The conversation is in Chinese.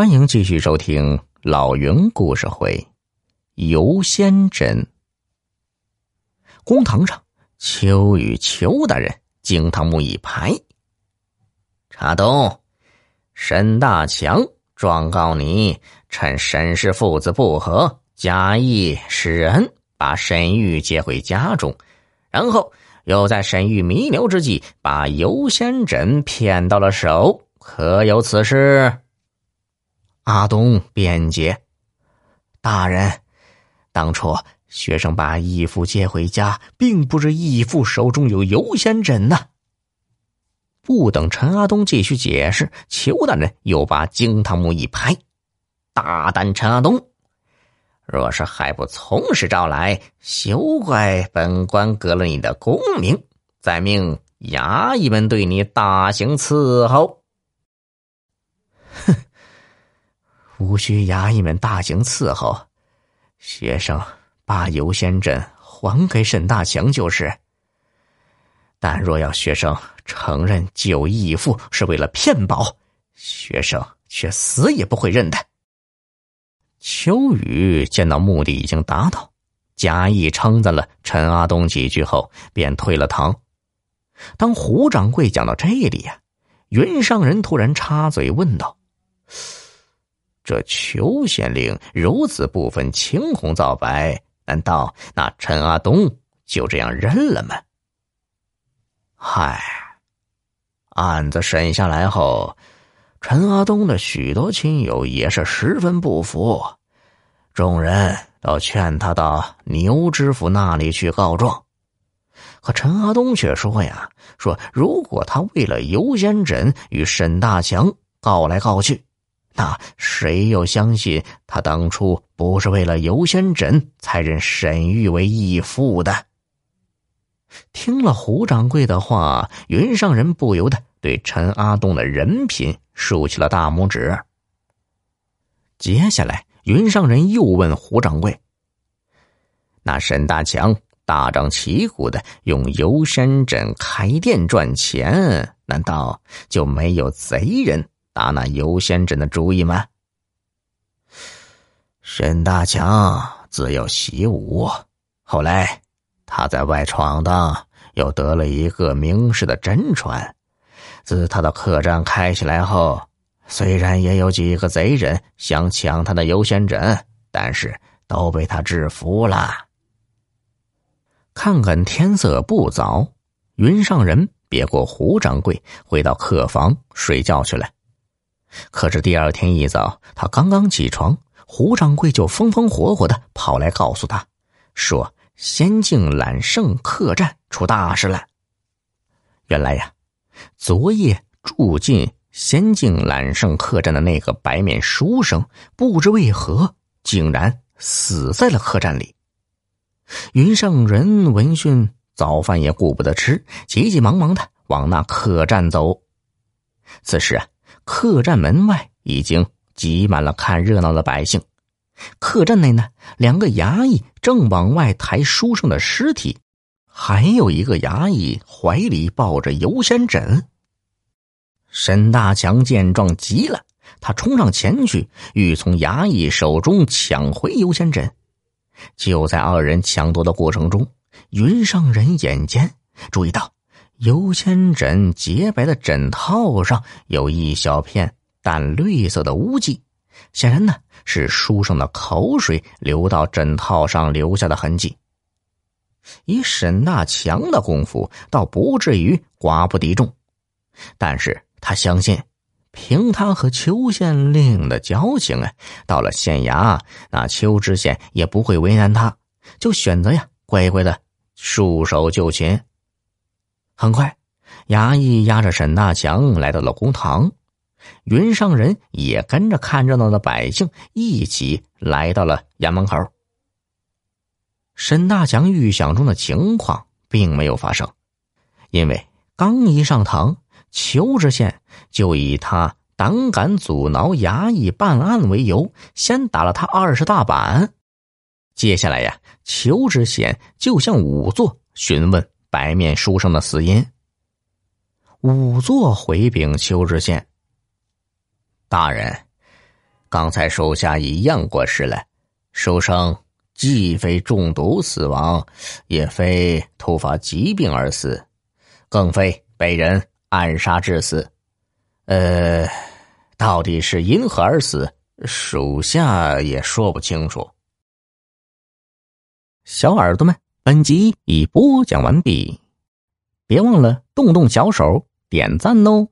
欢迎继续收听老云故事会，《游仙阵》。公堂上，邱与邱大人惊堂木一拍：“查东，沈大强状告你，趁沈氏父子不和，假意使人，把沈玉接回家中，然后又在沈玉弥留之际，把游仙枕骗到了手，可有此事？”阿东辩解：“大人，当初学生把义父接回家，并不是义父手中有游仙枕呐。”不等陈阿东继续解释，邱大人又把惊堂木一拍：“大胆陈阿东！若是还不从实招来，休怪本官革了你的功名，再命衙役们对你大刑伺候。”哼！无需衙役们大刑伺候，学生把游仙阵还给沈大强就是。但若要学生承认救义父是为了骗保，学生却死也不会认的。秋雨见到目的已经达到，假意称赞了陈阿东几句后，便退了堂。当胡掌柜讲到这里呀，云上人突然插嘴问道。这裘县令如此不分青红皂白，难道那陈阿东就这样认了吗？嗨，案子审下来后，陈阿东的许多亲友也是十分不服，众人都劝他到牛知府那里去告状，可陈阿东却说呀：“说如果他为了游仙枕与沈大强告来告去。”那谁又相信他当初不是为了游仙枕才认沈玉为义父的？听了胡掌柜的话，云上人不由得对陈阿东的人品竖起了大拇指。接下来，云上人又问胡掌柜：“那沈大强大张旗鼓的用游仙枕开店赚钱，难道就没有贼人？”打那游仙阵的主意吗？沈大强自幼习武，后来他在外闯荡，又得了一个名士的真传。自他的客栈开起来后，虽然也有几个贼人想抢他的游仙枕，但是都被他制服了。看看天色不早，云上人别过胡掌柜，回到客房睡觉去了。可是第二天一早，他刚刚起床，胡掌柜就风风火火的跑来告诉他，说：“仙境揽胜客栈出大事了。”原来呀，昨夜住进仙境揽胜客栈的那个白面书生，不知为何竟然死在了客栈里。云上人闻讯，早饭也顾不得吃，急急忙忙的往那客栈走。此时啊。客栈门外已经挤满了看热闹的百姓，客栈内呢，两个衙役正往外抬书生的尸体，还有一个衙役怀里抱着游仙枕。沈大强见状急了，他冲上前去，欲从衙役手中抢回游仙枕。就在二人抢夺的过程中，云上人眼尖，注意到。游仙枕洁白的枕套上有一小片淡绿色的污迹，显然呢是书生的口水流到枕套上留下的痕迹。以沈大强的功夫，倒不至于寡不敌众，但是他相信，凭他和邱县令的交情啊，到了县衙，那邱知县也不会为难他，就选择呀乖乖的束手就擒。很快，衙役押着沈大强来到了公堂，云上人也跟着看热闹的百姓一起来到了衙门口。沈大强预想中的情况并没有发生，因为刚一上堂，邱知县就以他胆敢阻挠衙役办案为由，先打了他二十大板。接下来呀，邱知县就向仵作询问。白面书生的死因。仵作回禀邱知县：“大人，刚才手下一样过世了，书生既非中毒死亡，也非突发疾病而死，更非被人暗杀致死。呃，到底是因何而死，属下也说不清楚。小耳朵们，本集已播讲完毕，别忘了动动小手点赞哦。